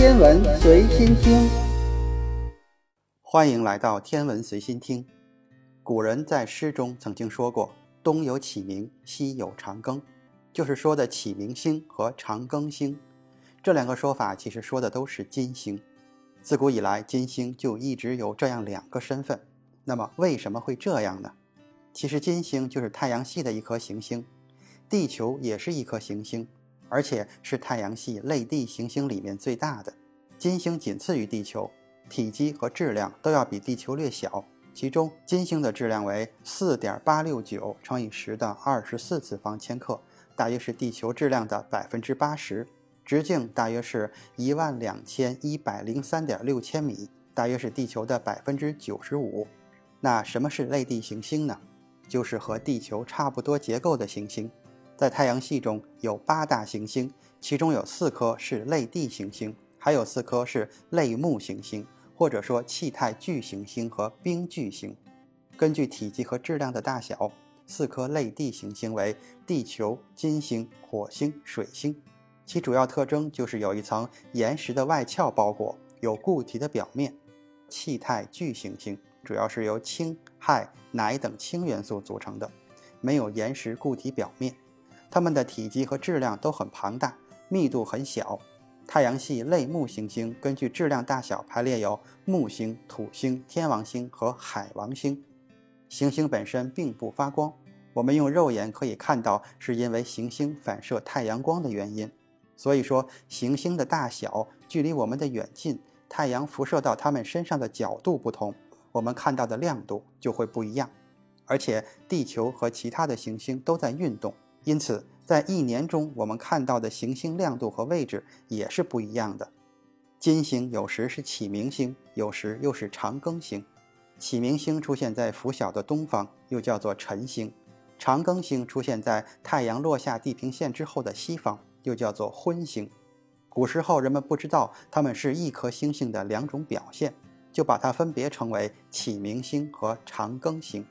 天文随心听，欢迎来到天文随心听。古人在诗中曾经说过“东有启明，西有长庚”，就是说的启明星和长庚星。这两个说法其实说的都是金星。自古以来，金星就一直有这样两个身份。那么为什么会这样呢？其实金星就是太阳系的一颗行星，地球也是一颗行星。而且是太阳系类地行星里面最大的，金星仅次于地球，体积和质量都要比地球略小。其中，金星的质量为四点八六九乘以十的二十四次方千克，大约是地球质量的百分之八十；直径大约是一万两千一百零三点六千米，大约是地球的百分之九十五。那什么是类地行星呢？就是和地球差不多结构的行星。在太阳系中有八大行星，其中有四颗是类地行星，还有四颗是类木行星，或者说气态巨行星和冰巨星。根据体积和质量的大小，四颗类地行星为地球、金星、火星、水星。其主要特征就是有一层岩石的外壳包裹，有固体的表面。气态巨行星主要是由氢、氦、氖等氢元素组成的，没有岩石固体表面。它们的体积和质量都很庞大，密度很小。太阳系类木行星根据质量大小排列有木星、土星、天王星和海王星。行星本身并不发光，我们用肉眼可以看到，是因为行星反射太阳光的原因。所以说，行星的大小、距离我们的远近、太阳辐射到它们身上的角度不同，我们看到的亮度就会不一样。而且，地球和其他的行星都在运动。因此，在一年中，我们看到的行星亮度和位置也是不一样的。金星有时是启明星，有时又是长庚星。启明星出现在拂晓的东方，又叫做晨星；长庚星出现在太阳落下地平线之后的西方，又叫做昏星。古时候，人们不知道它们是一颗星星的两种表现，就把它分别称为启明星和长庚星。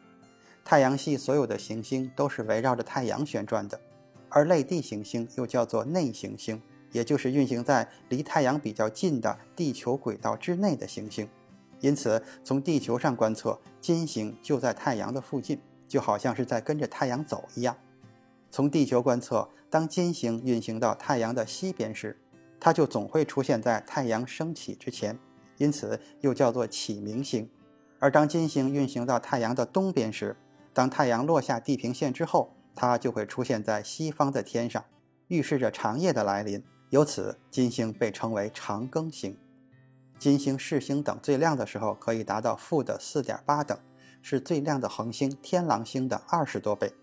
太阳系所有的行星都是围绕着太阳旋转的，而类地行星又叫做内行星，也就是运行在离太阳比较近的地球轨道之内的行星。因此，从地球上观测，金星就在太阳的附近，就好像是在跟着太阳走一样。从地球观测，当金星运行到太阳的西边时，它就总会出现在太阳升起之前，因此又叫做启明星。而当金星运行到太阳的东边时，当太阳落下地平线之后，它就会出现在西方的天上，预示着长夜的来临。由此，金星被称为长庚星。金星、视星等最亮的时候可以达到负的四点八等，是最亮的恒星天狼星的二十多倍。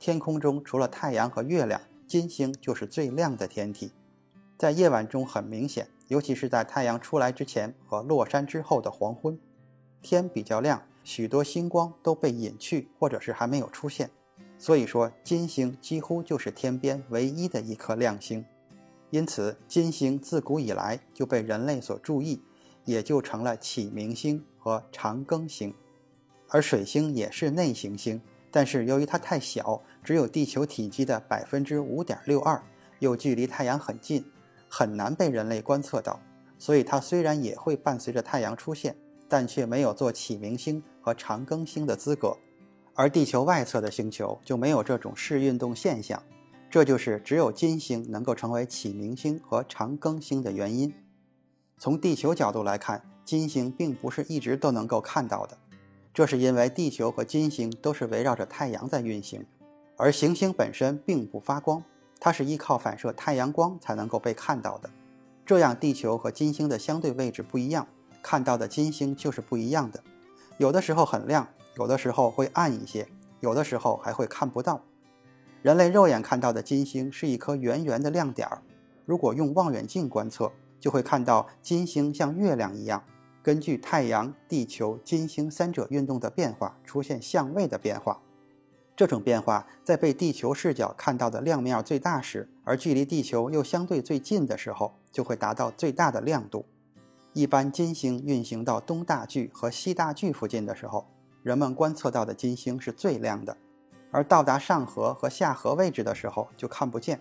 天空中除了太阳和月亮，金星就是最亮的天体。在夜晚中很明显，尤其是在太阳出来之前和落山之后的黄昏，天比较亮。许多星光都被隐去，或者是还没有出现，所以说金星几乎就是天边唯一的一颗亮星，因此金星自古以来就被人类所注意，也就成了启明星和长庚星。而水星也是内行星，但是由于它太小，只有地球体积的百分之五点六二，又距离太阳很近，很难被人类观测到，所以它虽然也会伴随着太阳出现。但却没有做启明星和长庚星的资格，而地球外侧的星球就没有这种视运动现象，这就是只有金星能够成为启明星和长庚星的原因。从地球角度来看，金星并不是一直都能够看到的，这是因为地球和金星都是围绕着太阳在运行，而行星本身并不发光，它是依靠反射太阳光才能够被看到的。这样，地球和金星的相对位置不一样。看到的金星就是不一样的，有的时候很亮，有的时候会暗一些，有的时候还会看不到。人类肉眼看到的金星是一颗圆圆的亮点儿，如果用望远镜观测，就会看到金星像月亮一样，根据太阳、地球、金星三者运动的变化出现相位的变化。这种变化在被地球视角看到的亮面最大时，而距离地球又相对最近的时候，就会达到最大的亮度。一般金星运行到东大距和西大距附近的时候，人们观测到的金星是最亮的；而到达上核和下核位置的时候就看不见，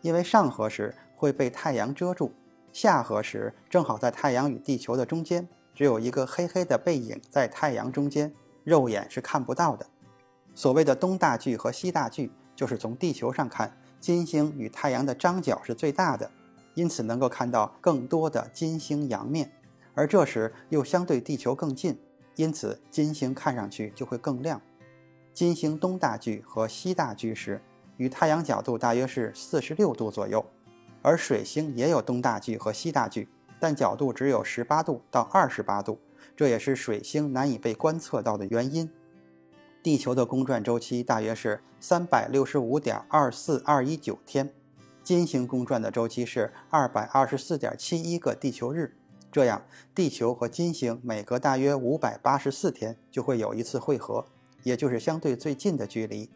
因为上核时会被太阳遮住，下河时正好在太阳与地球的中间，只有一个黑黑的背影在太阳中间，肉眼是看不到的。所谓的东大距和西大距，就是从地球上看，金星与太阳的张角是最大的，因此能够看到更多的金星阳面，而这时又相对地球更近，因此金星看上去就会更亮。金星东大距和西大距时，与太阳角度大约是四十六度左右，而水星也有东大距和西大距，但角度只有十八度到二十八度，这也是水星难以被观测到的原因。地球的公转周期大约是三百六十五点二四二一九天，金星公转的周期是二百二十四点七一个地球日。这样，地球和金星每隔大约五百八十四天就会有一次汇合，也就是相对最近的距离。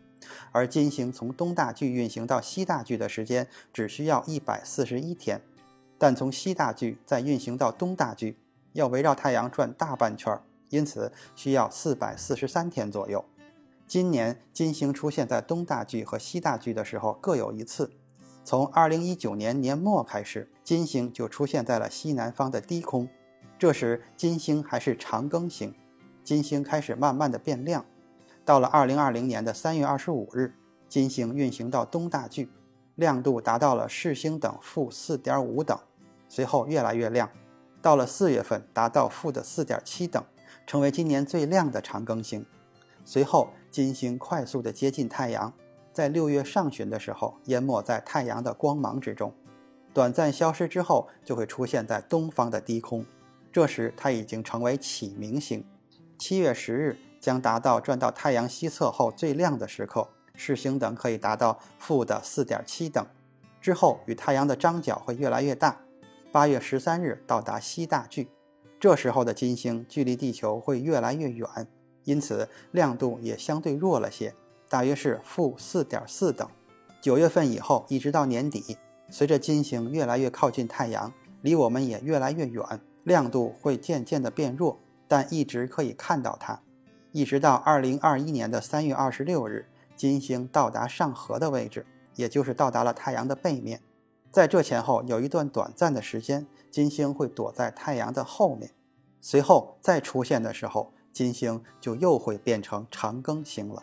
而金星从东大距运行到西大距的时间只需要一百四十一天，但从西大距再运行到东大距，要围绕太阳转大半圈，因此需要四百四十三天左右。今年金星出现在东大距和西大距的时候各有一次。从2019年年末开始，金星就出现在了西南方的低空，这时金星还是长庚星，金星开始慢慢的变亮。到了2020年的3月25日，金星运行到东大距，亮度达到了视星等负4.5等，随后越来越亮，到了4月份达到负的4.7等，成为今年最亮的长庚星。随后，金星快速地接近太阳，在六月上旬的时候淹没在太阳的光芒之中，短暂消失之后，就会出现在东方的低空。这时，它已经成为启明星。七月十日将达到转到太阳西侧后最亮的时刻，视星等可以达到负的四点七等。之后，与太阳的张角会越来越大。八月十三日到达西大距，这时候的金星距离地球会越来越远。因此，亮度也相对弱了些，大约是负四点四等。九月份以后，一直到年底，随着金星越来越靠近太阳，离我们也越来越远，亮度会渐渐的变弱，但一直可以看到它。一直到二零二一年的三月二十六日，金星到达上合的位置，也就是到达了太阳的背面。在这前后有一段短暂的时间，金星会躲在太阳的后面，随后再出现的时候。金星就又会变成长庚星了。